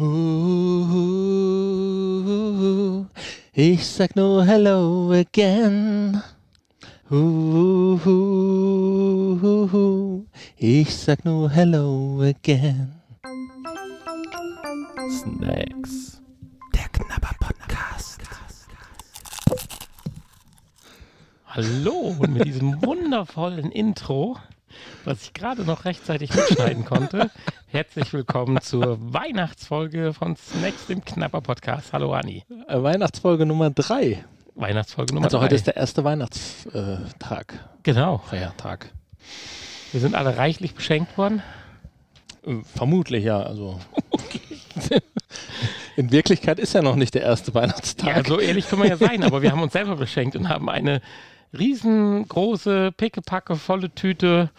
Uh, ich sag nur Hello again. Uh, ich sag nur Hello again. Snacks. Der Knabber Podcast. Hallo und mit diesem wundervollen Intro, was ich gerade noch rechtzeitig mitschneiden konnte, herzlich willkommen zur Weihnachtsfolge von Snacks, dem Knapper Podcast. Hallo Anni. Äh, Weihnachtsfolge Nummer 3. Weihnachtsfolge Nummer Also heute drei. ist der erste Weihnachtstag. Genau. Feiertag. Wir sind alle reichlich beschenkt worden. Äh, Vermutlich ja. Also in Wirklichkeit ist ja noch nicht der erste Weihnachtstag. Ja, so ehrlich können wir ja sein, aber wir haben uns selber beschenkt und haben eine riesengroße, pickepacke, volle Tüte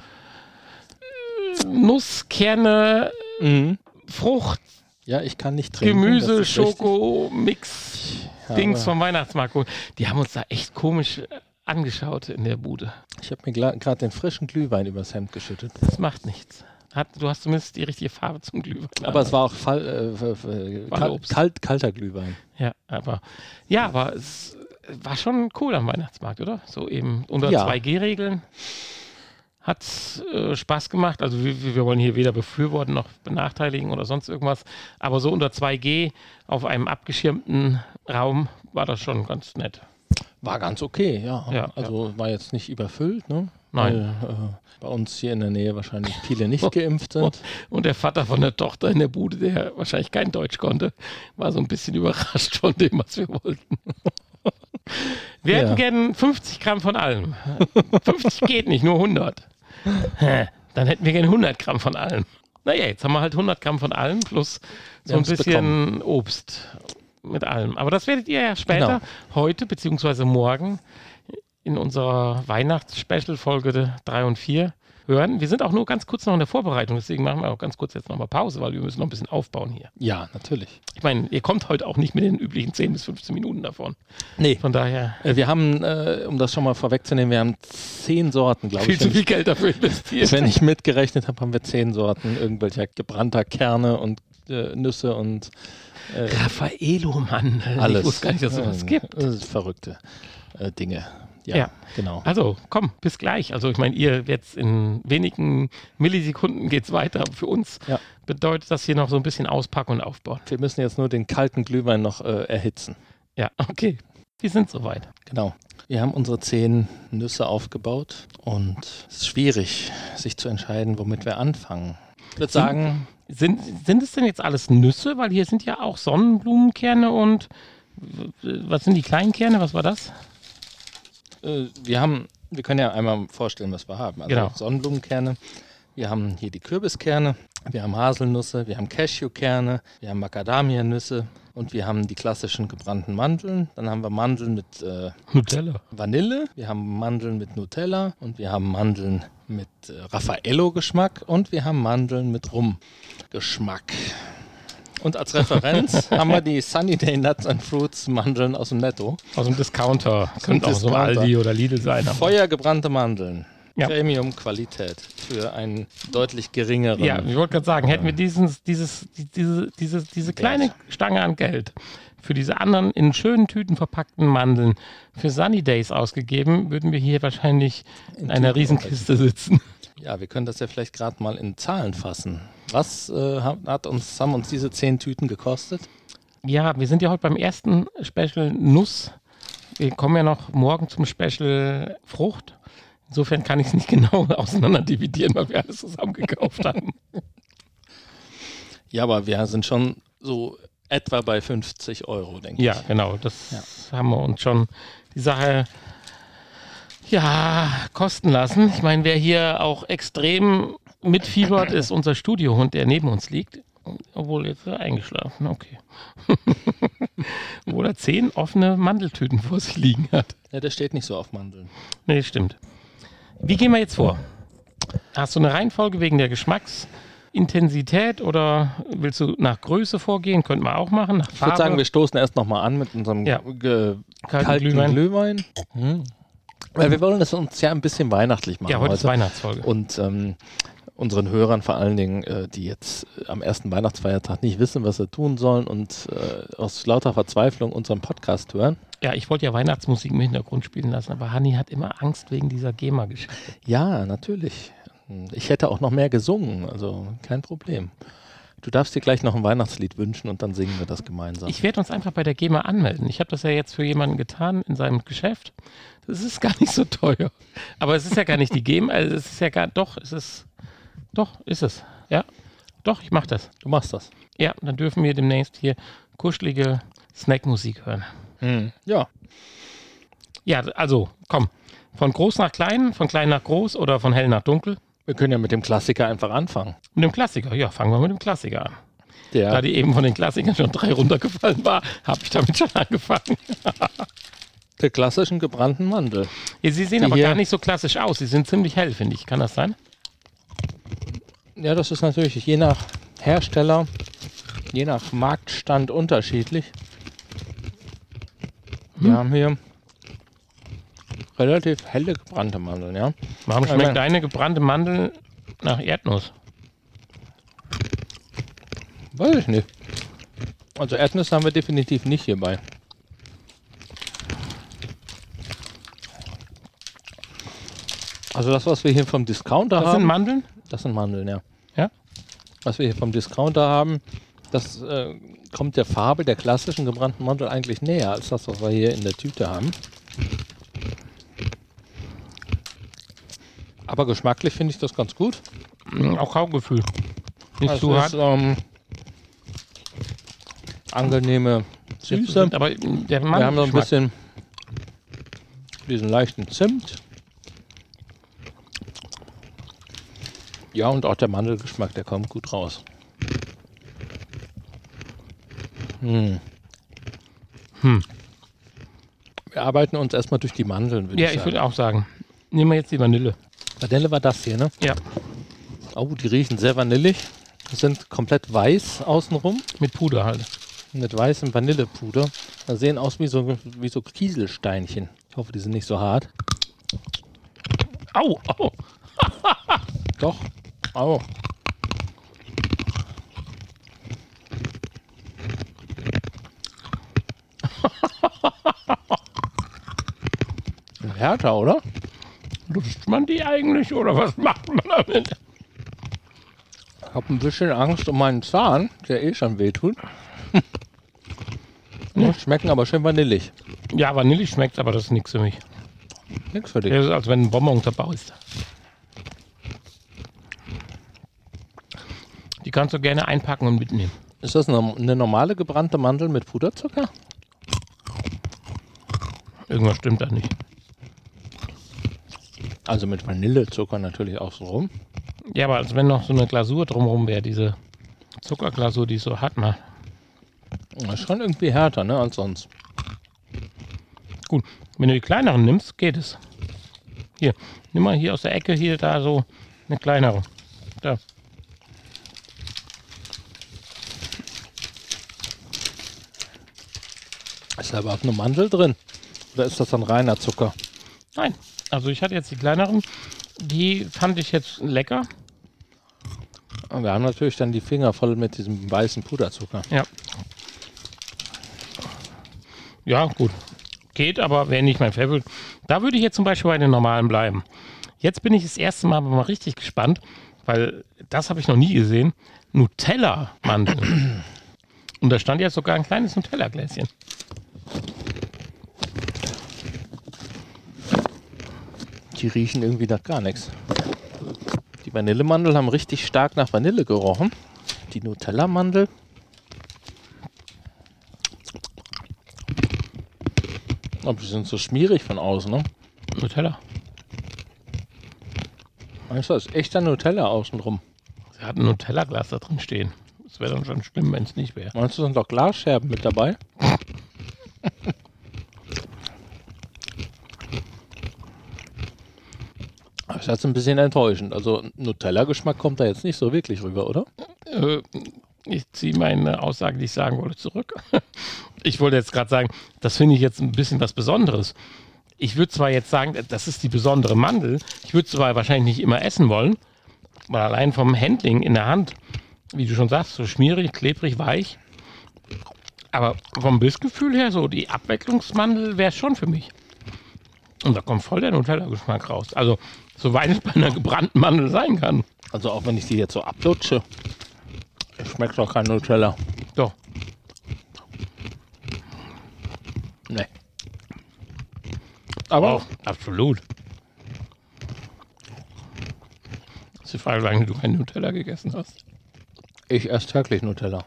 Nusskerne, Mhm. Frucht, Ja, ich kann nicht trinken. Gemüse. Schoko, Mix, Dings vom Weihnachtsmarkt. Die haben uns da echt komisch äh, angeschaut in der Bude. Ich habe mir gerade den frischen Glühwein übers Hemd geschüttet. Das macht nichts. Hat, du hast zumindest die richtige Farbe zum Glühwein. Aber es war auch Fall, äh, äh, kal kalt, kalter Glühwein. Ja, aber ja, aber es war schon cool am Weihnachtsmarkt, oder? So eben unter Ja. 2G-Regeln. Hat äh, Spaß gemacht. Also wir, wir wollen hier weder befürworten noch benachteiligen oder sonst irgendwas. Aber so unter 2G auf einem abgeschirmten Raum war das schon ganz nett. War ganz okay, ja. Ja, also war jetzt nicht überfüllt, ne? Nein. Weil, äh, bei uns hier in der Nähe wahrscheinlich viele nicht geimpft sind. Und der Vater von der Tochter in der Bude, der wahrscheinlich kein Deutsch konnte, war so ein bisschen überrascht von dem, was wir wollten. Wir Ja. hätten gern 50 Gramm von allem. 50 geht nicht, nur 100. Dann hätten wir gern 100 Gramm von allem. Naja, jetzt haben wir halt 100 Gramm von allem plus so ein bisschen Obst mit allem. Aber das werdet ihr ja später, Genau. heute beziehungsweise morgen in unserer Weihnachtsspecial-Folge 3 und 4 hören. Wir sind auch nur ganz kurz noch in der Vorbereitung, deswegen machen wir auch ganz kurz jetzt nochmal Pause, weil wir müssen noch ein bisschen aufbauen hier. Ja, natürlich. Ich meine, ihr kommt heute auch nicht mit den üblichen 10 bis 15 Minuten davon. Nee. Von daher Äh, Wir haben, äh, um das schon mal vorwegzunehmen, wir haben zehn Sorten, glaube viel ich. zu Wenn, viel ich Geld dafür investiert. wenn ich mitgerechnet habe, haben wir zehn Sorten irgendwelcher gebrannter Kerne und äh, Nüsse und äh, Raffaello, Mann. alles. Ich wusste gar nicht, dass es sowas Ja, gibt. Das ist verrückte äh, Dinge. Ja, Ja. genau. Also, komm, bis gleich. Also, ich meine, ihr jetzt in wenigen Millisekunden geht's weiter. Für uns Ja. bedeutet das hier noch so ein bisschen auspacken und aufbauen. Wir müssen jetzt nur den kalten Glühwein noch äh, erhitzen. Ja, okay. Wir sind soweit. Genau. Wir haben unsere zehn Nüsse aufgebaut und es ist schwierig, sich zu entscheiden, womit wir anfangen. Ich würde sagen, Sind, sind es denn jetzt alles Nüsse? Weil hier sind ja auch Sonnenblumenkerne und was sind die kleinen Kerne? Was war das? Äh, wir haben, wir können ja einmal vorstellen, was wir haben. Also Genau. Sonnenblumenkerne, wir haben hier die Kürbiskerne, wir haben Haselnüsse, wir haben Cashewkerne, wir haben Macadamianüsse und wir haben die klassischen gebrannten Mandeln. Dann haben wir Mandeln mit äh, Nutella. Vanille, wir haben Mandeln mit Nutella und wir haben Mandeln mit äh, Raffaello-Geschmack und wir haben Mandeln mit Rum-Geschmack. Und als Referenz haben wir die Sunny Day Nuts and Fruits Mandeln aus dem Netto. Aus dem Discounter. Könnte auch so. Aldi oder Lidl sein. Feuergebrannte Mandeln. Ja. Premium-Qualität für einen deutlich geringeren. Ja, ich wollte gerade sagen, hätten wir dieses, dieses, die- diese, diese, diese kleine Stange an Geld für diese anderen in schönen Tüten verpackten Mandeln für Sunny Days ausgegeben, würden wir hier wahrscheinlich in einer Tüten Riesenkiste sitzen. Ja, wir können das ja vielleicht gerade mal in Zahlen fassen. Was äh, hat, uns, haben uns diese zehn Tüten gekostet? Ja, wir sind ja heute beim ersten Special Nuss. Wir kommen ja noch morgen zum Special Frucht. Insofern kann ich es nicht genau auseinander dividieren, weil wir alles zusammen gekauft haben. Ja, aber wir sind schon so etwa bei 50 Euro, denke Ja, ich. genau. Das Ja. haben wir uns schon die Sache ja kosten lassen. Ich meine, wer hier auch extrem mitfiebert, ist unser Studiohund, der neben uns liegt. Obwohl jetzt er eingeschlafen, okay. Obwohl er zehn offene Mandeltüten vor sich liegen hat. Ja, der steht nicht so auf Mandeln. Nee, stimmt. Wie gehen wir jetzt vor? Hast du eine Reihenfolge wegen der Geschmacksintensität oder willst du nach Größe vorgehen? Könnten wir auch machen. Nach Ich würde sagen, wir stoßen erst nochmal an mit unserem Ja. Kalten kalten, Glühwein. Glühwein. Weil wir wollen es uns ja ein bisschen weihnachtlich machen ja, heute ist heute. Weihnachtsfolge. Und ähm, unseren Hörern vor allen Dingen, äh, die jetzt äh, am ersten Weihnachtsfeiertag nicht wissen, was sie tun sollen und äh, aus lauter Verzweiflung unseren Podcast hören. Ja, ich wollte ja Weihnachtsmusik im Hintergrund spielen lassen, aber Hanni hat immer Angst wegen dieser GEMA-Geschichte. Ja, natürlich. Ich hätte auch noch mehr gesungen, also kein Problem. Du darfst dir gleich noch ein Weihnachtslied wünschen und dann singen wir das gemeinsam. Ich werde uns einfach bei der GEMA anmelden. Ich habe das ja jetzt für jemanden getan in seinem Geschäft. Das ist gar nicht so teuer. Aber es ist ja gar nicht die GEMA, also es ist ja gar, doch, es ist, doch, ist es. Ja, doch, ich mache das. Du machst das. Ja, dann dürfen wir demnächst hier kuschelige Snackmusik hören. Hm. Ja. Ja, also, komm. Von groß nach klein, von klein nach groß oder von hell nach dunkel? Wir können ja mit dem Klassiker einfach anfangen. Mit dem Klassiker, ja, fangen wir mit dem Klassiker an. Der, Da die eben von den Klassikern schon drei runtergefallen war, habe ich damit schon angefangen. der klassischen gebrannten Mandel. Ja, sie sehen Die aber gar nicht so klassisch aus. Sie sind ziemlich hell, finde ich. Kann das sein? Ja, das ist natürlich je nach Hersteller, je nach Marktstand unterschiedlich. Wir haben hier relativ helle gebrannte Mandeln, ja. Warum schmeckt nein. deine gebrannte Mandel nach Erdnuss? Weiß ich nicht. Also Erdnüsse haben wir definitiv nicht hierbei. Also das, was wir hier vom Discounter Das sind haben, Mandeln? das sind Mandeln, ja. Ja? Was wir hier vom Discounter haben, das äh, kommt der Farbe der klassischen gebrannten Mandel eigentlich näher als das, was wir hier in der Tüte haben. Aber geschmacklich finde ich das ganz gut. Auch Kaugefühl. Nicht Das zu ist, hart. ähm, angenehme Süße. Aber der Wir haben so ein bisschen diesen leichten Zimt. Ja, und auch der Mandelgeschmack, der kommt gut raus. Hm. Hm. Wir arbeiten uns erstmal durch die Mandeln, würde Ja, ich ich sagen. würde auch sagen. Nehmen wir jetzt die Vanille. Vanille war das hier, ne? Ja, Oh, die riechen sehr vanillig. Sind komplett weiß außenrum. mit Puder halt. Mit weißem Vanillepuder. Die sehen aus wie so, wie so Kieselsteinchen. Ich hoffe, die sind nicht so hart. Au, au. Doch. Au. Härter, oder? Lutscht man die eigentlich oder was macht man damit? Ich habe ein bisschen Angst um meinen Zahn, der eh schon wehtut. Ja, Schmecken aber schön vanillig. Ja, Vanille schmeckt, aber das ist nichts für mich. Nix für dich. Das ist, als wenn ein Bonbon zerbaust. Die kannst du gerne einpacken und mitnehmen. Ist das eine, eine normale gebrannte Mandel mit Puderzucker? Irgendwas stimmt da nicht. Also mit Vanillezucker natürlich auch so rum. Ja, aber als wenn noch so eine Glasur drumherum wäre, diese Zuckerglasur, die es so hat. Na, Das ist schon irgendwie härter, ne, als sonst. gut. Wenn du die kleineren nimmst, geht es. Hier, nimm mal hier aus der Ecke hier da so eine kleinere. Da. Ist da überhaupt eine Mandel drin? Oder ist das dann reiner Zucker? Nein. Also ich hatte jetzt die kleineren. Die fand ich jetzt lecker. Und wir haben natürlich dann die Finger voll mit diesem weißen Puderzucker. Ja. Ja, gut. Geht, aber wäre nicht mein Favorit. Da würde ich jetzt zum Beispiel bei den normalen bleiben. Jetzt bin ich das erste Mal aber mal richtig gespannt, weil das habe ich noch nie gesehen. Nutella-Mandeln. Und da stand jetzt sogar ein kleines Nutella-Gläschen. Die riechen irgendwie nach gar nichts. Die Vanillemandeln haben richtig stark nach Vanille gerochen. Die Nutella-Mandel. Aber die sind so schmierig von außen, ne? Nutella. Meinst du, das ist echter Nutella außenrum? Sie hat ein Nutella-Glas da drin stehen. Das wäre dann schon schlimm, wenn es nicht wäre. Meinst du, sind doch Glasscherben mit dabei? Das ist ein bisschen enttäuschend. Also Nutella-Geschmack kommt da jetzt nicht so wirklich rüber, oder? Äh, ich ziehe meine Aussage, die ich sagen wollte, zurück. Ich wollte jetzt gerade sagen, das finde ich jetzt ein bisschen was Besonderes. Ich würde zwar jetzt sagen, das ist die besondere Mandel. Ich würde zwar wahrscheinlich nicht immer essen wollen, Weil allein vom Handling in der Hand, wie du schon sagst, so schmierig, klebrig, weich. Aber vom Bissgefühl her, so die Abwechslungsmandel wäre es schon für mich. Und da kommt voll der Nutella-Geschmack raus. Also, soweit es bei einer gebrannten Mandel sein kann. Also auch wenn ich die jetzt so ablutsche, schmeckt doch kein Nutella. Doch. Nee. Aber auch absolut. Das ist die Frage, wie lange du kein Nutella gegessen hast. Ich esse täglich Nutella.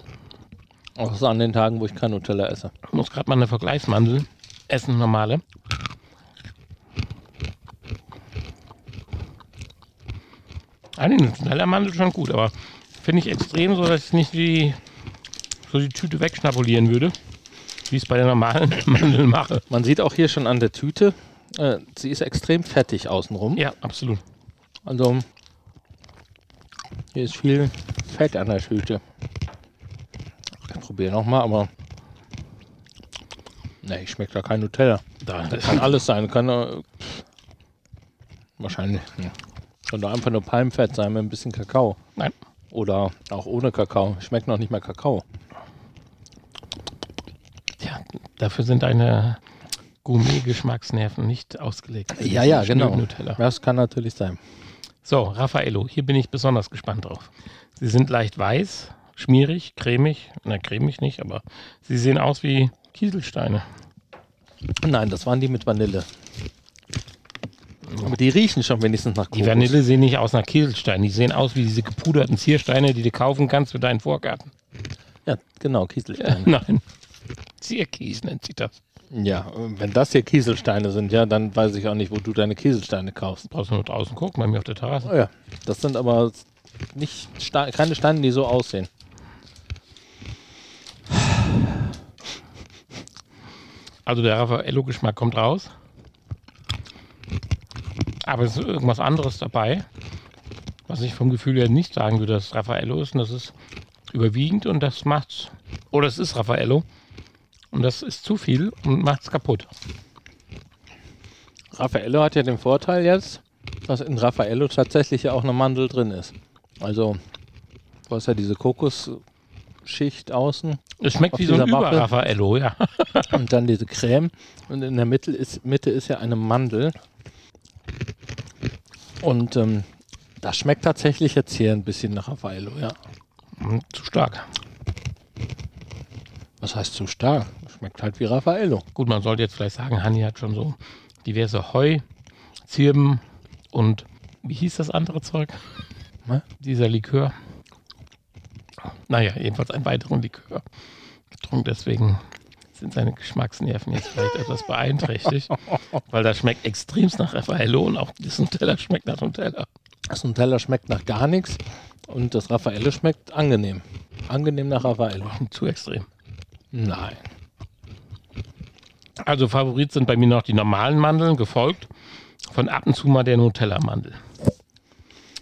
Außer an den Tagen, wo ich kein Nutella esse. Ich muss gerade mal eine Vergleichsmandel essen, normale. Eine Nutella-Mandel schon gut, aber finde ich extrem so, dass ich nicht die, so die Tüte wegschnabulieren würde, wie ich es bei der normalen Mandel mache. Man sieht auch hier schon an der Tüte, äh, sie ist extrem fettig außenrum. Ja, absolut. Also hier ist viel Fett an der Tüte. Ich probiere nochmal, aber ne, ich schmeckt da kein Nutella. Da, Das kann alles sein. Kann äh, wahrscheinlich hm. Kann doch einfach nur Palmfett sein mit ein bisschen Kakao. Nein. Oder auch ohne Kakao. Schmeckt noch nicht mal Kakao. Tja, dafür sind deine Gourmet-Geschmacksnerven nicht ausgelegt. Ja, ja, genau. Nutella. Das kann natürlich sein. So, Raffaello, hier bin ich besonders gespannt drauf. Sie sind leicht weiß, schmierig, cremig. Na, cremig nicht, aber sie sehen aus wie Kieselsteine. Nein, das waren die mit Vanille. Aber die riechen schon wenigstens nach Kokos. Die Vanille sehen nicht aus nach Kieselsteinen. Die sehen aus wie diese gepuderten Ziersteine, die du kaufen kannst für deinen Vorgarten. Ja, genau, Kieselsteine. Nein. Zierkies nennt sich das. ja, wenn das hier Kieselsteine sind, ja, dann weiß ich auch nicht, wo du deine Kieselsteine kaufst. Brauchst du nur draußen gucken, bei mir auf der Terrasse. Oh ja, das sind aber nicht Ste keine Steine, die so aussehen. Also der Raffaello-Geschmack kommt raus. Aber es ist irgendwas anderes dabei, was ich vom Gefühl her nicht sagen würde, dass es Raffaello ist. Und das ist überwiegend und das macht's. Oder es ist Raffaello. Und das ist zu viel und macht's kaputt. Raffaello hat ja den Vorteil jetzt, dass in Raffaello tatsächlich ja auch eine Mandel drin ist. Also, du hast ja diese Kokosschicht außen Es schmeckt wie so ein Waffel? Über-Raffaello, ja. und dann diese Creme. Und in der Mitte ist, Mitte ist ja eine Mandel. Und ähm, das schmeckt tatsächlich jetzt hier ein bisschen nach Raffaello, ja. Hm, Zu stark. Was heißt zu stark? Schmeckt halt wie Raffaello. Gut, man sollte jetzt vielleicht sagen, Hanni hat schon so diverse Heu, Zirben und wie hieß das andere Zeug? Ne? Dieser Likör. Naja, jedenfalls einen weiteren Likör getrunken. Deswegen sind seine Geschmacksnerven jetzt vielleicht etwas beeinträchtigt, weil das schmeckt extremst nach Raffaello und auch das Nutella schmeckt nach Nutella. Das Nutella schmeckt nach gar nichts und das Raffaello schmeckt angenehm. Angenehm nach Raffaello. Zu extrem. Nein. Also Favorit sind bei mir noch die normalen Mandeln, gefolgt von ab und zu mal der Nutella-Mandel.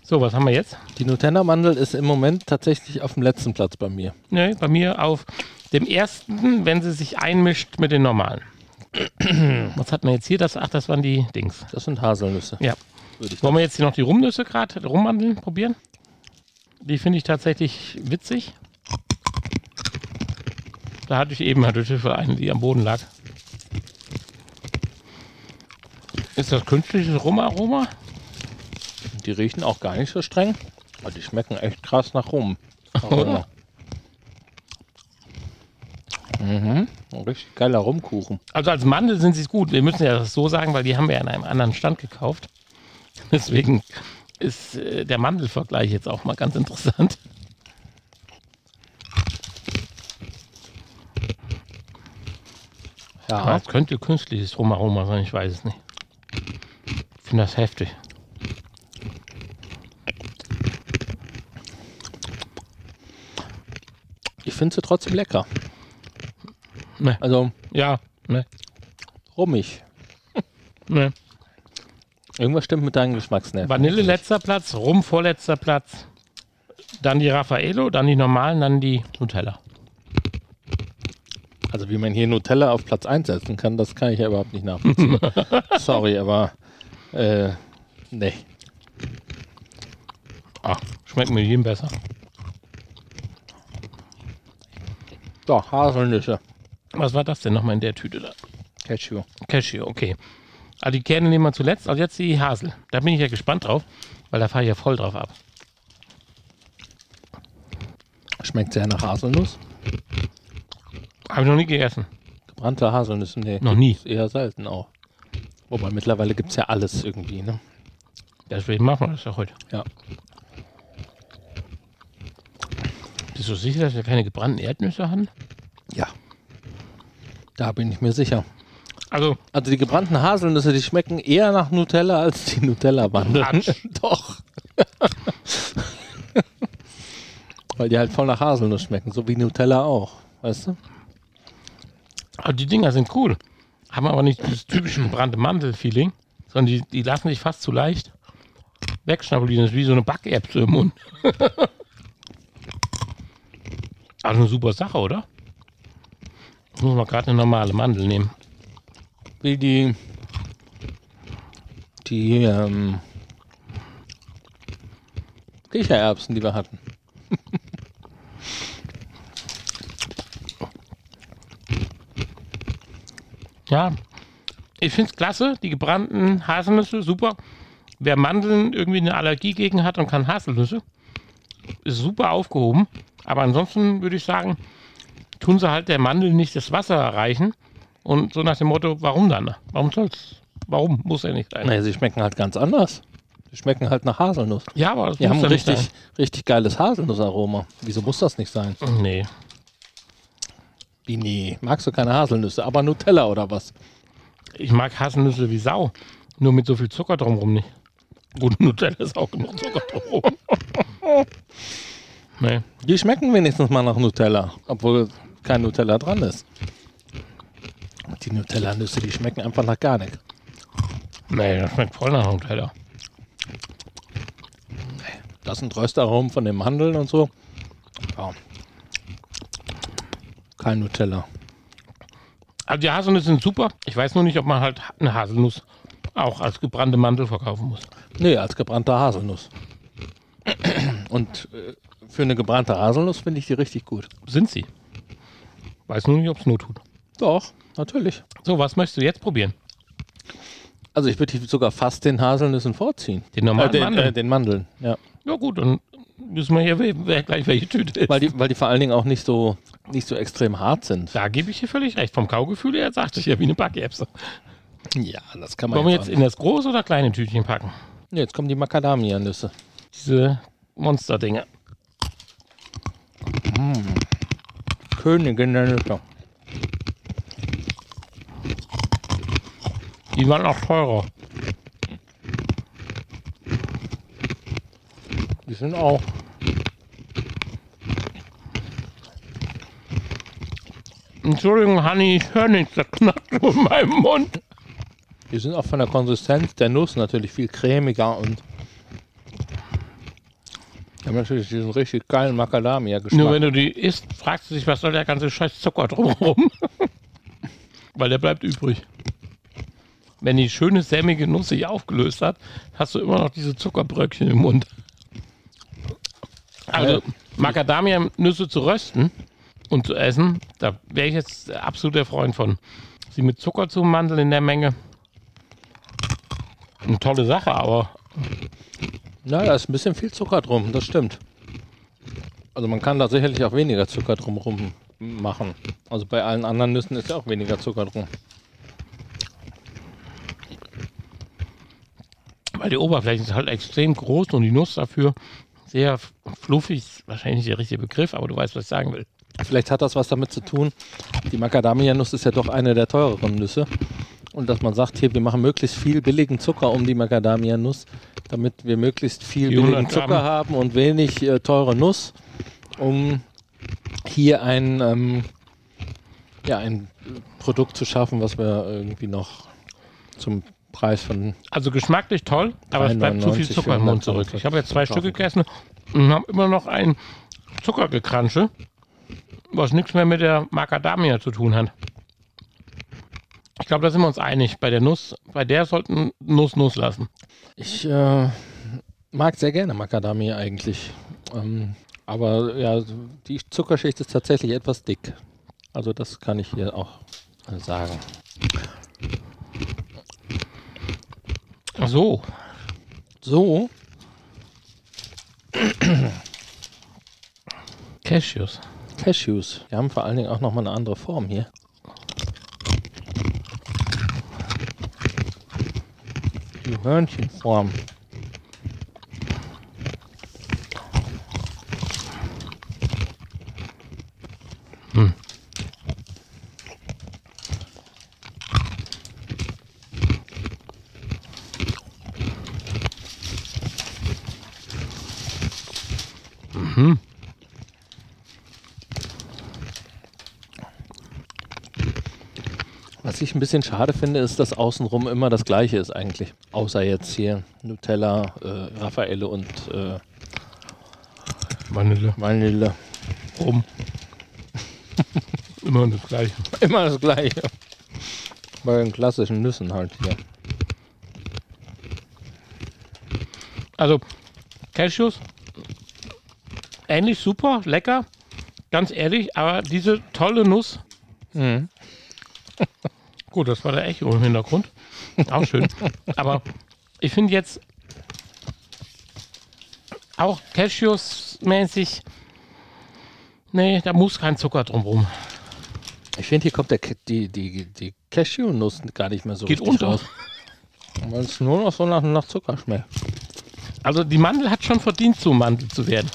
So, was haben wir jetzt? Die Nutella-Mandel ist im Moment tatsächlich auf dem letzten Platz bei mir. Ne, bei mir auf dem ersten, wenn sie sich einmischt mit den normalen. Was hat man jetzt hier? Das, ach, das waren die Dings. Das sind Haselnüsse. Ja. Wollen wir jetzt hier noch die Rumnüsse gerade, Rummandeln probieren? Die finde ich tatsächlich witzig. Da hatte ich eben hatte ich eine, die am Boden lag. Ist das künstliches Rumaroma? Die riechen auch gar nicht so streng. Aber die schmecken echt krass nach Rum. Oder? Mhm. Ein richtig geiler Rumkuchen. Also als Mandel sind sie gut. Wir müssen ja das so sagen, weil die haben wir ja an einem anderen Stand gekauft. Deswegen ist äh, der Mandelvergleich jetzt auch mal ganz interessant. Aber Ja. es könnte künstliches Rumaroma sein, ich weiß es nicht. Ich finde das heftig. Ich finde sie trotzdem lecker. Ne. Also Ja, ne, rummig. ne. Irgendwas stimmt mit deinen Geschmacksnerven. Vanille letzter Platz, Rum vorletzter Platz. Dann die Raffaello, dann die normalen, dann die Nutella. Also wie man hier Nutella auf Platz 1 setzen kann, das kann ich ja überhaupt nicht nachvollziehen. Sorry, aber äh, nee. Ach, schmeckt mir jedem besser. Doch, Haselnüsse. Was war das denn nochmal in der Tüte da? Cashew. Cashew, okay. Also die Kerne nehmen wir zuletzt, also jetzt die Hasel. Da bin ich ja gespannt drauf, weil da fahre ich ja voll drauf ab. Schmeckt sehr nach Haselnuss. Habe ich noch nie gegessen. Gebrannte Haselnüsse, nee. Noch nie. Ist eher selten auch. Wobei mittlerweile gibt es ja alles irgendwie, ne? Deswegen machen wir das ja heute. Ja. Bist du sicher, dass wir keine gebrannten Erdnüsse haben? Ja. Da bin ich mir sicher. Also, Also die gebrannten Haselnüsse, die schmecken eher nach Nutella als die Nutella-Mandeln. Doch. Weil die halt voll nach Haselnuss schmecken, so wie Nutella auch. Weißt du? also die Dinger sind cool. Haben aber nicht dieses typische gebrannte Mandel-Feeling, sondern die, die lassen sich fast zu leicht wegschnabulieren. Das ist wie so eine Backerbse im Mund. also eine super Sache, oder? Ich muss mal gerade eine normale Mandel nehmen. Wie die. Die ähm, Kichererbsen, die wir hatten. Ja, ich finde es klasse, die gebrannten Haselnüsse, super. Wer Mandeln irgendwie eine Allergie gegen hat und kann Haselnüsse, ist super aufgehoben. Aber ansonsten würde ich sagen, tun sie halt der Mandel nicht das Wasser erreichen. Und so nach dem Motto, warum dann? Warum soll's? Warum muss er nicht sein? Naja, sie schmecken halt ganz anders. Die schmecken halt nach Haselnuss. Ja, aber das Die muss haben ja ein nicht richtig, richtig geiles Haselnussaroma. Wieso muss das nicht sein? sein. Nee. Wie nee? Magst du keine Haselnüsse, aber Nutella oder was? Ich mag Haselnüsse wie Sau. Nur mit so viel Zucker drumherum nicht. Gut, Nutella ist auch genug Zucker drumherum. nee. Die schmecken wenigstens mal nach Nutella, obwohl kein Nutella dran ist. Die Nutella-Nüsse, die schmecken einfach nach gar nichts. Nee, das schmeckt voll nach Nutella. Das sind Röstaromen von den Mandeln und so. Ja. Kein Nutella. Also die Haselnüsse sind super. Ich weiß nur nicht, ob man halt eine Haselnuss auch als gebrannte Mandel verkaufen muss. Nee, als gebrannte Haselnuss. Und äh, für eine gebrannte Haselnuss finde ich die richtig gut. Sind sie. Weiß nur nicht, ob es nur tut. Doch, natürlich. So, was möchtest du jetzt probieren? Also ich würde die sogar fast den Haselnüssen vorziehen. Den normalen äh, den, Mandeln? Äh, den Mandeln, ja. Ja gut, dann wissen wir ja wer gleich welche Tüte ist. Weil die, weil die vor allen Dingen auch nicht so, nicht so extrem hart sind. da gebe ich dir völlig recht. Vom Kaugefühl her sagte ich ja wie eine Backerbse. Ja, das kann man Wollen wir jetzt jetzt in das große oder kleine Tütchen packen? Nee, jetzt kommen die Macadamia-Nüsse. Diese Monster-Dinger. Königin der Nüsse. Die waren auch teurer. Die sind auch. Entschuldigung, Honey, ich höre nichts. Das knackt in meinem Mund. Die sind auch von der Konsistenz der Nuss natürlich viel cremiger und die haben natürlich diesen richtig geilen Nur Macadamia-Geschmack. wenn du die isst, fragst du dich, was soll der ganze Scheiß Zucker drumherum? Weil der bleibt übrig. Wenn die schöne sämige Nuss sich aufgelöst hat, hast du immer noch diese Zuckerbröckchen im Mund. Also Ja. Macadamia-Nüsse zu rösten und zu essen, da wäre ich jetzt absolut der Freund von. Sie mit Zucker zu mandeln in der Menge. Eine tolle Sache, aber Ja, da ist ein bisschen viel Zucker drum, das stimmt. Also man kann da sicherlich auch weniger Zucker drumherum machen. Also bei allen anderen Nüssen ist ja auch weniger Zucker drum. weil die Oberfläche ist halt extrem groß und die Nuss dafür sehr fluffig, ist wahrscheinlich nicht der richtige Begriff, aber du weißt, was ich sagen will. Vielleicht hat das was damit zu tun. Die Macadamia-Nuss ist ja doch eine der teureren Nüsse. Und dass man sagt, hier, wir machen möglichst viel billigen Zucker um die Macadamia-Nuss, damit wir möglichst viel Die billigen 100 Gramm. Zucker haben und wenig äh, teure Nuss, um hier ein, ähm, ja, ein Produkt zu schaffen, was wir irgendwie noch zum Preis von Also geschmacklich toll, aber es bleibt zu viel 3,99 Zucker im Mund für 100 zurück. Ich habe jetzt zwei. Stück gegessen und habe immer noch ein Zuckergekransche, was nichts mehr mit der Macadamia zu tun hat. Ich glaube, da sind wir uns einig. Bei der Nuss, bei der sollten Nuss Nuss lassen. Ich äh, mag sehr gerne Macadamia eigentlich. Ähm, aber ja, die Zuckerschicht ist tatsächlich etwas dick. Also das kann ich hier auch sagen. Ach so. So, Cashews. Cashews. Die haben vor allen Dingen auch nochmal eine andere Form hier. Die Hörnchenform. Was ich ein bisschen schade finde, ist, dass außenrum immer das gleiche ist eigentlich. Außer jetzt hier Nutella, äh, Raffaelle und äh, Vanille. Vanille. Rum. Immer das gleiche. Immer das gleiche. Bei den klassischen Nüssen halt hier. Also, Cashews, ähnlich super, lecker, ganz ehrlich, aber diese tolle Nuss. Mhm. Gut, das war der Echo im Hintergrund. Auch schön. aber ich finde jetzt auch Cashews-mäßig, nee, da muss kein Zucker drumrum. Ich finde, hier kommt der, die, die, die Cashew-Nuss gar nicht mehr so Geht richtig unter. raus. Weil es nur noch so nach, nach Zucker schmeckt. Also die Mandel hat schon verdient, zum Mandel zu werden.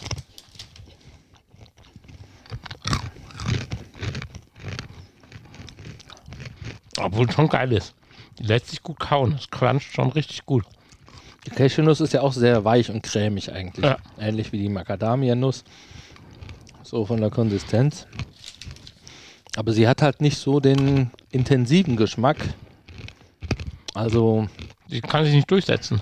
Obwohl schon geil ist. Die lässt sich gut kauen. Das cruncht schon richtig gut. Die Cashewnuss ist ja auch sehr weich und cremig eigentlich. Ja. Ähnlich wie die Macadamia-Nuss. So von der Konsistenz. Aber sie hat halt nicht so den intensiven Geschmack. Also, Die kann sich nicht durchsetzen.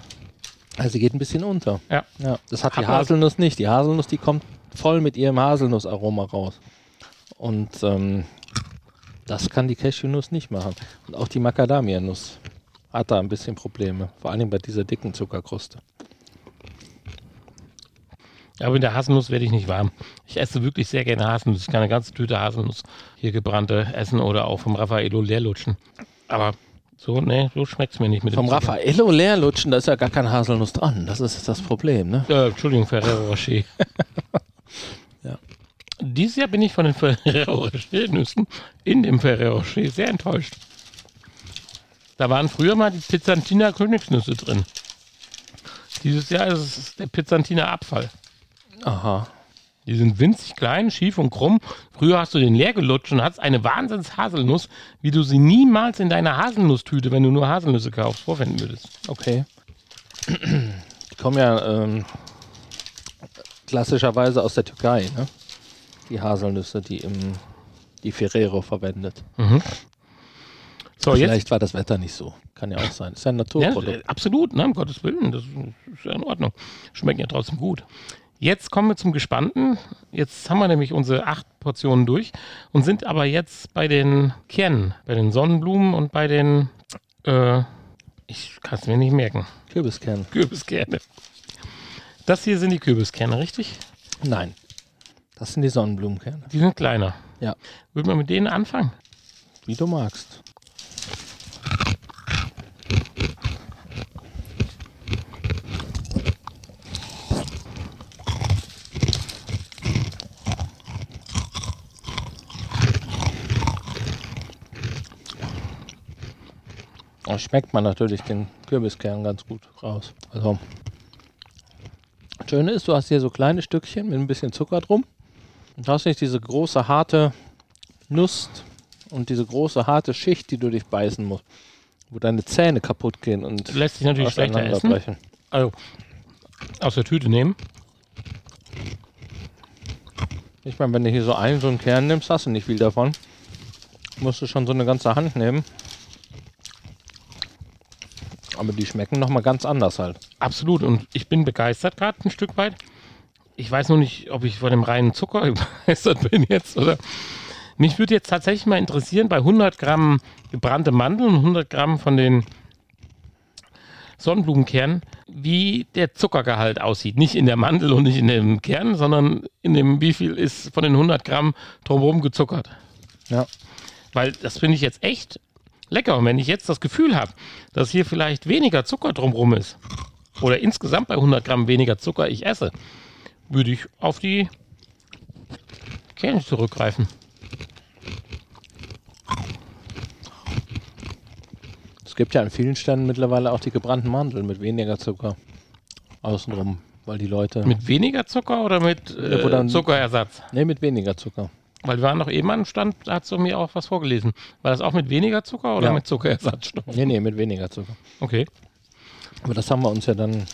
also sie geht ein bisschen unter. Ja. Ja, das hat, Hat die man- Haselnuss nicht. Die Haselnuss, die kommt voll mit ihrem Haselnussaroma raus. Und ähm, das kann die Cashewnuss nicht machen. Und auch die Macadamia-Nuss hat da ein bisschen Probleme. Vor allem bei dieser dicken Zuckerkruste. Aber mit der Haselnuss werde ich nicht warm. Ich esse wirklich sehr gerne Haselnuss. Ich kann eine ganze Tüte Haselnuss hier gebrannte essen oder auch vom Raffaello leer lutschen. Aber so, nee, so schmeckt es mir nicht mit Vom. Raffaello leer lutschen, da ist ja gar kein Haselnuss dran. Das ist das Problem, ne? Äh, Entschuldigung, Ferrero Rocher. Dieses Jahr bin ich von den Ferrero Rocher-Nüssen in dem Ferrero Rocher sehr enttäuscht. Da waren früher mal die Pizzantina Königsnüsse drin. Dieses Jahr ist es der Pizzantina Abfall. Aha. Die sind winzig klein, schief und krumm. Früher hast du den leer gelutscht und hast eine Wahnsinns Haselnuss, wie du sie niemals in deiner Haselnusstüte, wenn du nur Haselnüsse kaufst, vorfinden würdest. Okay. Die kommen ja ähm, klassischerweise aus der Türkei, ne? Die Haselnüsse, die im die Ferrero verwendet. So, jetzt Vielleicht war das Wetter nicht so. Kann ja auch sein. Ist ja ein Ja, Naturprodukt. äh, absolut, ne, um Gottes Willen, das ist ja in Ordnung. Schmecken ja trotzdem gut. Jetzt kommen wir zum Gespannten. Jetzt haben wir nämlich unsere acht Portionen durch und sind aber jetzt bei den Kernen, bei den Sonnenblumen und bei den, äh, ich kann es mir nicht merken, Kürbiskern. Kürbiskerne. Das hier sind die Kürbiskerne, richtig? Nein. Das sind die Sonnenblumenkerne. Die sind kleiner. Ja. Würden wir mit denen anfangen? Wie du magst. Da schmeckt man natürlich den Kürbiskern ganz gut raus. Also, das Schöne ist, du hast hier so kleine Stückchen mit ein bisschen Zucker drum. Und hast nicht diese große, harte Nuss und diese große, harte Schicht, die du dich beißen musst. Wo deine Zähne kaputt gehen und Lässt sich natürlich schlechter essen. Also, aus der Tüte nehmen. Ich meine, wenn du hier so einen, so einen Kern nimmst, hast du nicht viel davon. Musst du schon so eine ganze Hand nehmen. Aber die schmecken nochmal ganz anders halt. Absolut. Und ich bin begeistert gerade ein Stück weit. Ich weiß nur nicht, ob ich von dem reinen Zucker begeistert bin jetzt oder. Mich würde jetzt tatsächlich mal interessieren, bei 100 Gramm gebrannte Mandeln und 100 Gramm von den Sonnenblumenkern, wie der Zuckergehalt aussieht. Nicht in der Mandel und nicht in dem Kern, sondern in dem, wie viel ist von den 100 Gramm drumherum gezuckert. Ja. Weil das finde ich jetzt echt lecker. Und wenn ich jetzt das Gefühl habe, dass hier vielleicht weniger Zucker drumherum ist, oder insgesamt bei 100 Gramm weniger Zucker ich esse, würde ich auf die Kerne zurückgreifen. Es gibt ja an vielen Stellen mittlerweile auch die gebrannten Mandeln mit weniger Zucker außenrum, weil die Leute. Mit weniger Zucker oder mit äh, dann- Zuckerersatz? nee, mit weniger Zucker. Weil wir waren noch eben am Stand, da hast du mir auch was vorgelesen. War das auch mit weniger Zucker oder Ja. mit Zuckerersatzstoff? Nee, nee, mit weniger Zucker. Okay. Aber das haben wir uns ja dann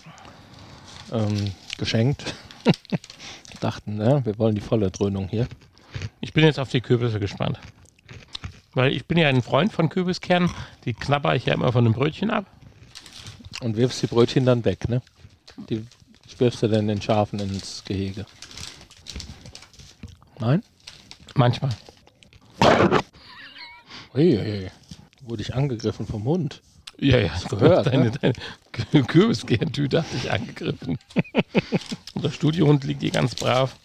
ähm, geschenkt. Dachten, ne, wir wollen die volle Dröhnung hier. Ich bin jetzt auf die Kürbisse gespannt. Weil ich bin ja ein Freund von Kürbiskernen. Die knabber ich ja immer von dem Brötchen ab. Und wirfst die Brötchen dann weg, ne? Die wirfst du dann den Schafen ins Gehege. Nein? Manchmal. Uiuiui. Wurde ich angegriffen vom Hund. Ja, ja, gehört, Deine, ne? deine Kürbiskernetüte hat dich angegriffen. Unser Studiohund liegt hier ganz brav.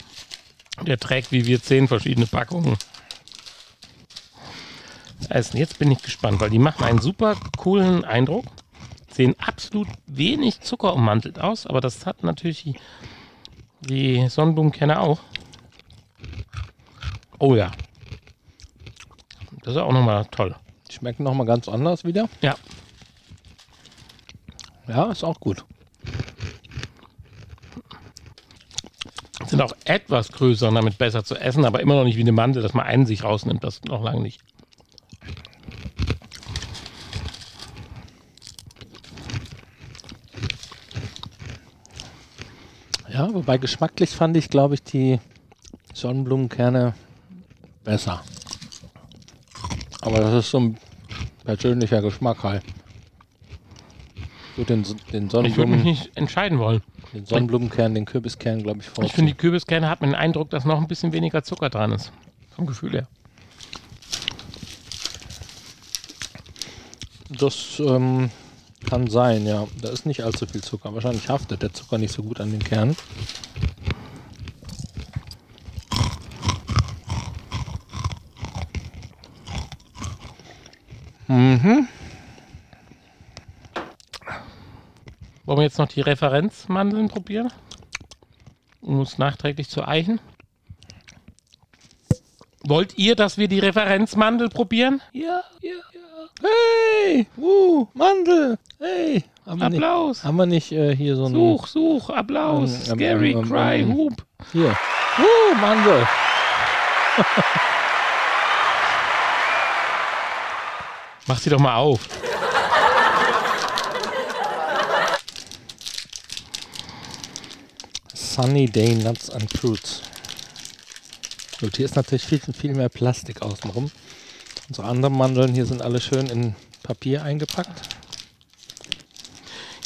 Der trägt wie wir zehn verschiedene Packungen. Also jetzt bin ich gespannt, weil die machen einen super coolen Eindruck. Sehen absolut wenig Zucker ummantelt aus, aber das hat natürlich die, die Sonnenblumenkerne auch. Oh ja. Das ist auch nochmal toll. Die schmecken nochmal ganz anders wieder. Ja, Ja, ist auch gut. sind auch etwas größer und damit besser zu essen, aber immer noch nicht wie eine Mandel, dass man einen sich rausnimmt. Das noch lange nicht. Ja, wobei geschmacklich fand ich, glaube ich, die Sonnenblumenkerne besser. Aber das ist so ein persönlicher Geschmack halt. Ich würde den, den, Ich würde mich Sonnenblumen, nicht entscheiden wollen. den Sonnenblumenkern, den Kürbiskern, glaube ich, Ich finde, die. Kürbiskerne hat man den Eindruck, dass noch ein bisschen weniger Zucker dran ist. Vom Gefühl her. Das ähm, kann sein, ja. Da ist nicht allzu viel Zucker. Wahrscheinlich haftet der Zucker nicht so gut an den Kernen. Mhm. Wollen wir jetzt noch die Referenzmandeln probieren? Um uns nachträglich zu eichen. Wollt ihr, dass wir die Referenzmandel probieren? Ja, ja, ja. Hey, uh, Mandel. Hey. Haben wir nicht, Applaus. haben wir nicht äh, hier so einen... Such, such, Applaus. Ähm, Scary, ähm, cry, ähm, hoop. Hier. Uh, Mandel. Mach sie doch mal auf. Sunny Day Nuts and Fruits. Gut, hier ist natürlich viel, viel mehr Plastik außenrum. Unsere anderen Mandeln hier sind alle schön in Papier eingepackt.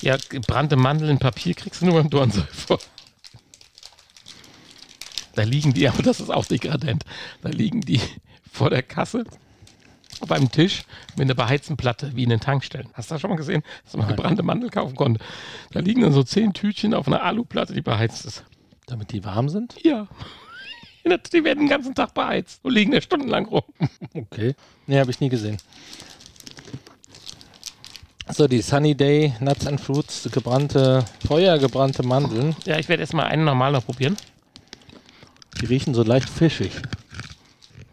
Ja, gebrannte Mandeln in Papier kriegst du nur beim Dornsäufer. Da liegen die, aber das ist auch dekadent. Da liegen die vor der Kasse beim Tisch mit einer beheizten Platte, wie in den Tankstellen. Hast du das schon mal gesehen, dass man gebrannte Mandel kaufen konnte? Da liegen dann so zehn Tütchen auf einer Aluplatte, die beheizt ist. Damit die warm sind? Ja. Die werden den ganzen Tag beheizt und liegen da stundenlang rum. Okay. Nee, habe ich nie gesehen. So, die Sunny Day Nuts and Fruits, gebrannte, feuergebrannte Mandeln. Ja, ich werde erstmal einen normal noch probieren. Die riechen so leicht fischig.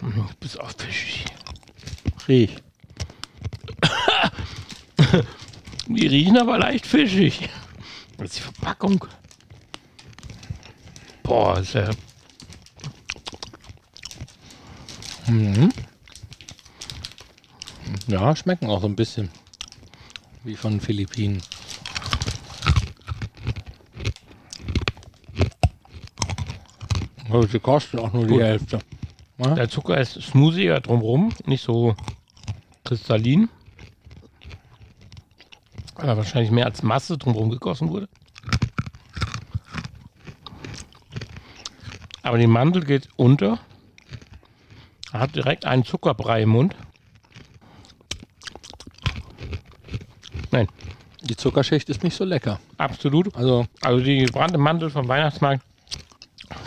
Mhm, Bis auf fischig. Riech. Die riechen aber leicht fischig. Das ist die Verpackung. Boah, ist ja. Mhm. Ja, schmecken auch so ein bisschen. Wie von Philippinen. Also sie kosten auch nur Gut. die Hälfte. Ja? Der Zucker ist smoothiger drumherum, nicht so kristallin. Weil er wahrscheinlich mehr als Masse drumherum gegossen wurde. Aber die Mandel geht unter. Er hat direkt einen Zuckerbrei im Mund. Nein, Die Zuckerschicht ist nicht so lecker. Absolut. Also, Also die gebrannte Mandel vom Weihnachtsmarkt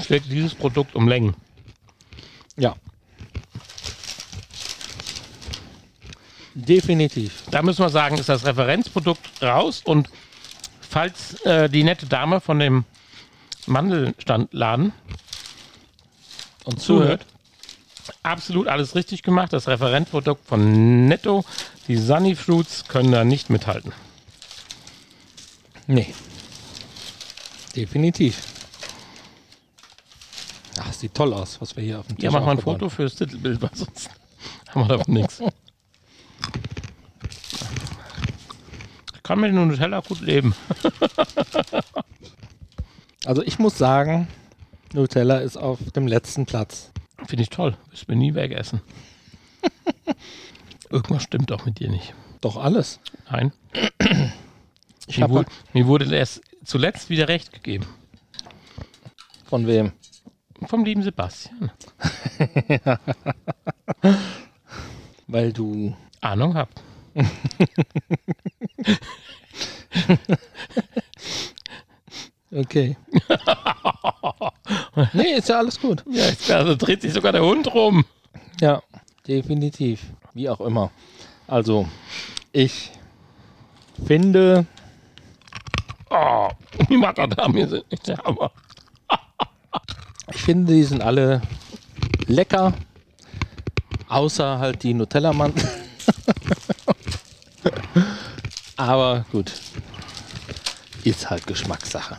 schlägt dieses Produkt um Längen. ja. Definitiv. Da müssen wir sagen, ist das Referenzprodukt raus und falls äh, die nette Dame von dem Mandelstandladen Und zuhört, absolut alles richtig gemacht. Das Referenzprodukt von Netto, die Sunny Fruits, können da nicht mithalten. Nee. Definitiv. Ach, sieht toll aus, was wir hier auf dem Tisch Ja, mach mal ein Foto fürs Titelbild, weil sonst haben wir davon nichts. Kann mit Nutella gut leben. Also ich muss sagen, Nutella ist auf dem letzten Platz. Finde ich toll. Wirst mir nie wegessen. Irgendwas stimmt auch mit dir nicht. Doch alles. Nein. Ich Mir, wurde, mir wurde erst zuletzt wieder recht gegeben. von wem? Vom lieben Sebastian. Weil du Ahnung habt. okay. nee, ist ja alles gut. Ja, jetzt also dreht sich sogar der Hund rum. Ja, definitiv. Wie auch immer. Also, ich finde, Oh, die Macadamia sind nicht der Hammer. ich finde, die sind alle lecker. Außer halt die Nutella-Mandeln. Aber gut. Ist halt Geschmackssache.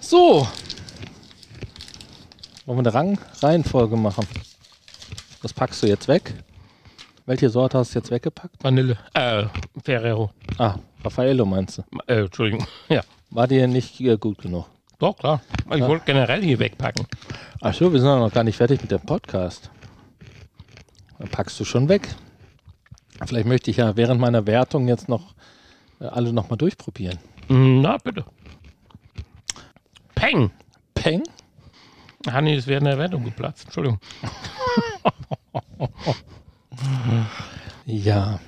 So. Wollen wir eine Rang Reihenfolge machen? Was packst du jetzt weg? Welche Sorte hast du jetzt weggepackt? Vanille. Äh, Ferrero. Ah, Raffaello meinst du? Äh, Entschuldigung. Ja. War dir nicht äh, gut genug? Doch, klar. Ich wollte generell hier wegpacken. Ach so, wir sind doch noch gar nicht fertig mit dem Podcast. Dann packst du schon weg. Vielleicht möchte ich ja während meiner Wertung jetzt noch äh, alle nochmal durchprobieren. Mm, Na, bitte. Peng. Peng? Hanni ist während der Wertung geplatzt. Entschuldigung. Ja.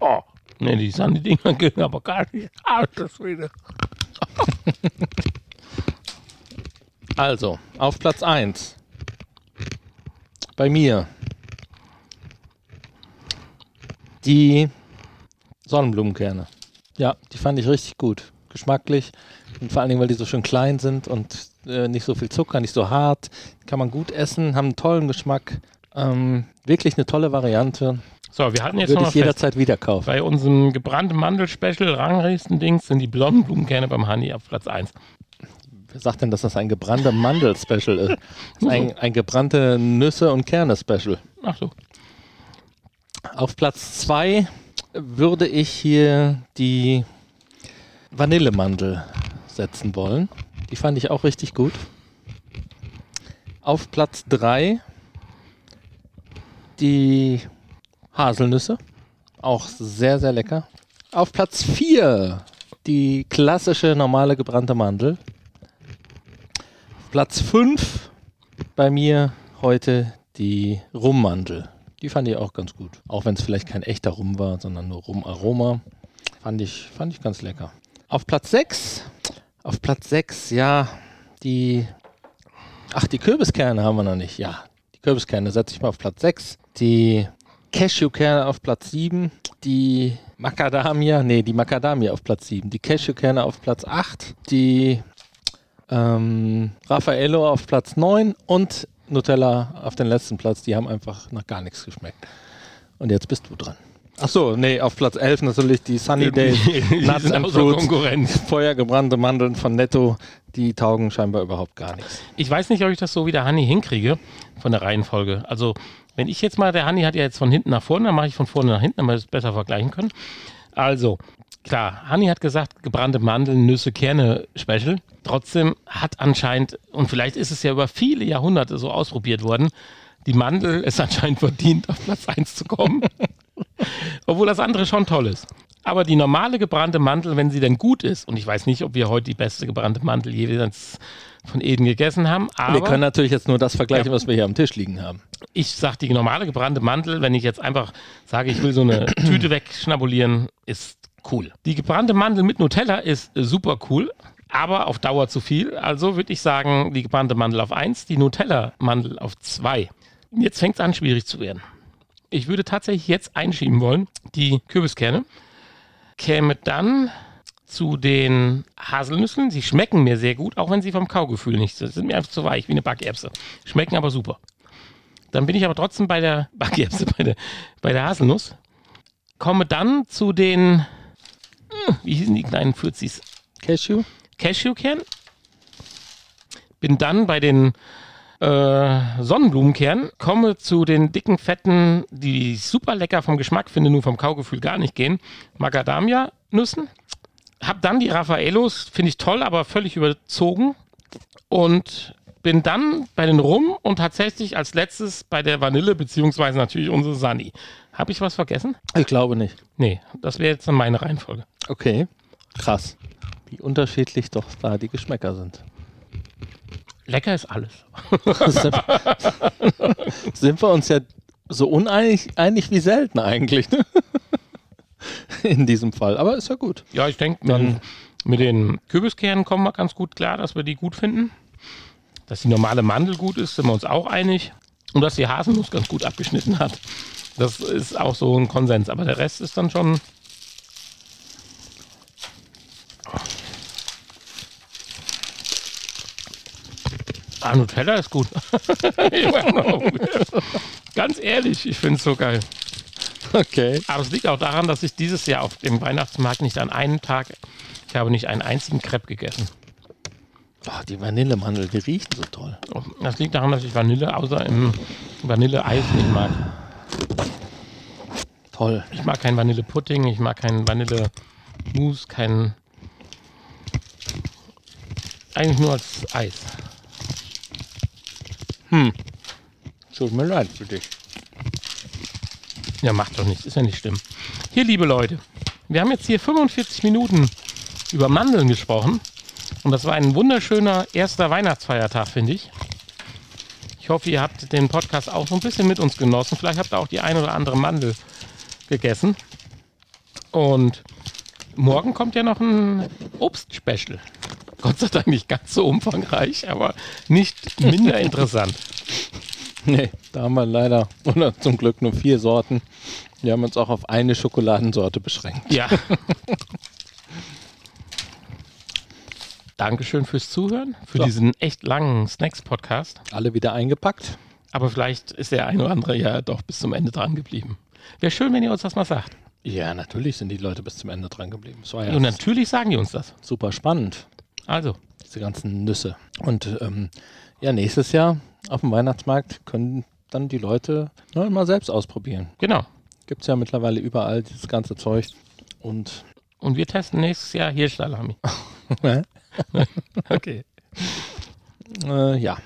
Oh. Ne, die Sandy-Dinger gehen aber gar nicht. Alter Schwede. Also, auf Platz 1. Bei mir. Die Sonnenblumenkerne. Ja, die fand ich richtig gut. Geschmacklich. Und vor allen Dingen, weil die so schön klein sind und äh, nicht so viel Zucker, nicht so hart. Kann man gut essen, haben einen tollen Geschmack. Ähm, wirklich eine tolle Variante. So, wir hatten jetzt Würde noch ich jederzeit wieder kaufen. bei unserem gebrannten Mandel-Special Ranglisten-Dings sind die blonden Blumenkerne beim Hanni auf Platz 1. Wer sagt denn, dass das ein gebrannter Mandel-Special ist? Das ist ein, ein gebrannte Nüsse- und Kerne-Special. Ach so. Auf Platz 2 würde ich hier die Vanillemandel setzen wollen. Die fand ich auch richtig gut. Auf Platz 3 die Haselnüsse. Auch sehr, sehr lecker. Auf Platz 4 die klassische normale gebrannte Mandel. Platz 5 bei mir heute die Rummandel. Die fand ich auch ganz gut. Auch wenn es vielleicht kein echter Rum war, sondern nur Rumaroma. Fand ich, fand ich ganz lecker. Auf Platz 6. Auf Platz 6, ja, die. Ach, die Kürbiskerne haben wir noch nicht. Ja, die Kürbiskerne setze ich mal auf Platz 6. Die Cashewkerne auf Platz 7. Die Macadamia, nee, die Macadamia auf Platz 7. Die Cashewkerne auf Platz 8. Die ähm, Raffaello auf Platz 9 und Nutella auf den letzten Platz. Die haben einfach nach gar nichts geschmeckt. Und jetzt bist du dran. Ach so, nee, auf Platz 11 natürlich die Sunny Die Nuts and außer Fruits. Konkurrenz. Feuergebrannte Mandeln von Netto. Die taugen scheinbar überhaupt gar nichts. Ich weiß nicht, ob ich das so wie der Hanni hinkriege von der Reihenfolge. Also, wenn ich jetzt mal, der Hanni hat ja jetzt von hinten nach vorne, dann mache ich von vorne nach hinten, damit wir das besser vergleichen können. Also, klar, Hanni hat gesagt, gebrannte Mandeln, Nüsse, Kerne, Special. Trotzdem hat anscheinend, und vielleicht ist es ja über viele Jahrhunderte so ausprobiert worden, die Mandel es anscheinend verdient, auf Platz 1 zu kommen. Obwohl das andere schon toll ist. Aber die normale gebrannte Mandel, wenn sie denn gut ist, und ich weiß nicht, ob wir heute die beste gebrannte Mandel jeweils von Eden gegessen haben. Aber wir können natürlich jetzt nur das vergleichen, Ja. was wir hier am Tisch liegen haben. ich sage, die normale gebrannte Mandel, wenn ich jetzt einfach sage, ich will so eine Tüte wegschnabulieren, ist cool. Die gebrannte Mandel mit Nutella ist äh, super cool. Aber auf Dauer zu viel. Also würde ich sagen, die gebrannte Mandel auf 1, die Nutella-Mandel auf 2. Jetzt fängt es an, schwierig zu werden. Ich würde tatsächlich jetzt einschieben wollen, die Kürbiskerne. Käme dann zu den Haselnüssen. Sie schmecken mir sehr gut, auch wenn sie vom Kaugefühl nicht sind. Sind mir einfach zu weich, wie eine Backerbse. Schmecken aber super. Dann bin ich aber trotzdem bei der Backerbse, bei der, bei der Haselnuss. Komme dann zu den, wie hießen die kleinen Fürzis? Cashew? Cashewkern. Bin dann bei den äh, Sonnenblumenkernen, komme zu den dicken, fetten, die ich super lecker vom Geschmack finde, nur vom Kaugefühl gar nicht gehen, Macadamia-Nüssen. Hab dann die Raffaellos, finde ich toll, aber völlig überzogen. Und bin dann bei den Rum und tatsächlich als letztes bei der Vanille, beziehungsweise natürlich unsere Sunny. Habe ich was vergessen? Ich glaube nicht. Nee, das wäre jetzt dann meine Reihenfolge. Okay. Krass. Wie unterschiedlich doch da die Geschmäcker sind. Lecker ist alles. sind, wir uns ja so uneinig einig wie selten eigentlich. Ne? In diesem Fall. Aber ist ja gut. Ja, ich denke, mit, mit den Kürbiskernen kommen wir ganz gut klar, dass wir die gut finden. Dass die normale Mandel gut ist, sind wir uns auch einig. Und dass die Haselnuss ganz gut abgeschnitten hat. Das ist auch so ein Konsens. Aber der Rest ist dann schon. Ah, Nutella ist gut. ganz ehrlich, ich finde es so geil. Okay. Aber es liegt auch daran, dass ich dieses Jahr auf dem Weihnachtsmarkt nicht an einem Tag, ich habe nicht einen einzigen Crepe gegessen. Oh, die Vanillemandel, die riechen so toll. Das liegt daran, dass ich Vanille außer im Vanilleeis nicht mag. Toll. Ich mag kein Vanillepudding, ich mag kein Vanillemousse, kein. Eigentlich nur als Eis. Tut mir leid für dich. Ja, macht doch nichts, ist ja nicht schlimm. Hier, liebe Leute, wir haben jetzt hier 45 Minuten über Mandeln gesprochen. Und das war ein wunderschöner erster Weihnachtsfeiertag, finde ich. Ich hoffe, ihr habt den Podcast auch so ein bisschen mit uns genossen. Vielleicht habt ihr auch die ein oder andere Mandel gegessen. Und morgen kommt ja noch ein Obstspecial. Gott sei Dank nicht ganz so umfangreich, aber nicht minder interessant. Nee, da haben wir leider, oder zum Glück nur vier Sorten. Wir haben uns auch auf eine Schokoladensorte beschränkt. Ja. Dankeschön fürs Zuhören, für So. diesen echt langen Snacks-Podcast. Alle wieder eingepackt. Aber vielleicht ist der ein oder andere ja doch bis zum Ende dran geblieben. Wäre schön, wenn ihr uns das mal sagt. Ja, natürlich sind die Leute bis zum Ende dran geblieben. War ja Und natürlich sagen die uns das. super spannend, Also, diese ganzen Nüsse. Und ähm, ja, nächstes Jahr auf dem Weihnachtsmarkt können dann die Leute ne, mal selbst ausprobieren. genau. Gibt es ja mittlerweile überall dieses ganze Zeug. Und Und wir testen nächstes Jahr Hirschsalami. äh, Okay. ja.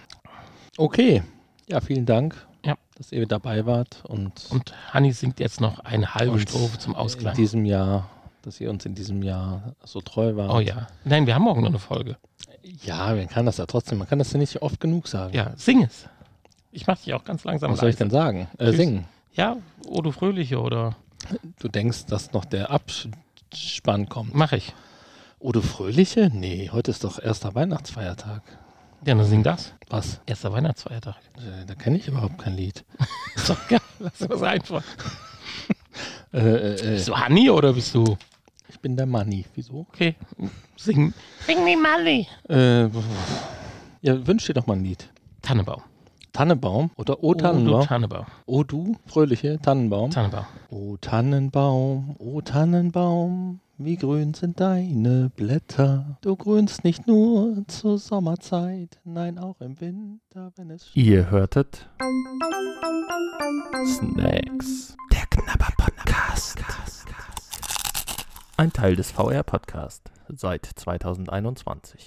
Okay. Ja, vielen Dank, Ja. dass ihr dabei wart und, Und Hanni singt jetzt noch eine halbe Strophe zum in Ausgleich. diesem Jahr, dass ihr uns in diesem Jahr so treu wart. Oh ja. Nein, wir haben morgen noch eine Folge. Ja, man kann das ja trotzdem, man kann das ja nicht oft genug sagen. Ja, sing es. Ich mach dich auch ganz langsam Was soll ich leise. denn sagen? Äh, singen. Ja, O du Fröhliche oder Du denkst, dass noch der Abspann kommt. mach ich. Oh, du Fröhliche? Nee, heute ist doch erster Weihnachtsfeiertag. Ja, dann sing das. Was? Erster Weihnachtsfeiertag. Äh, Da kenne ich überhaupt kein Lied. Doch geil. Lass das einfach. Äh, äh, äh, Bist du Hanni oder bist du. ich bin der Manni. Wieso? Okay. Sing. Sing me Manni. Äh, ja, wünsch dir doch mal ein Lied. Tannenbaum. Tannenbaum oder O Oh, du Tannenbaum? Tannenbaum. O du, fröhliche Tannenbaum. Tannenbaum. O Tannenbaum, o Tannenbaum, wie grün sind deine Blätter. Du grünst nicht nur zur Sommerzeit, nein auch im Winter, wenn es Ihr hörtet Snacks. Der Knabber Podcast. Ein Teil des VR Podcast seit 2021.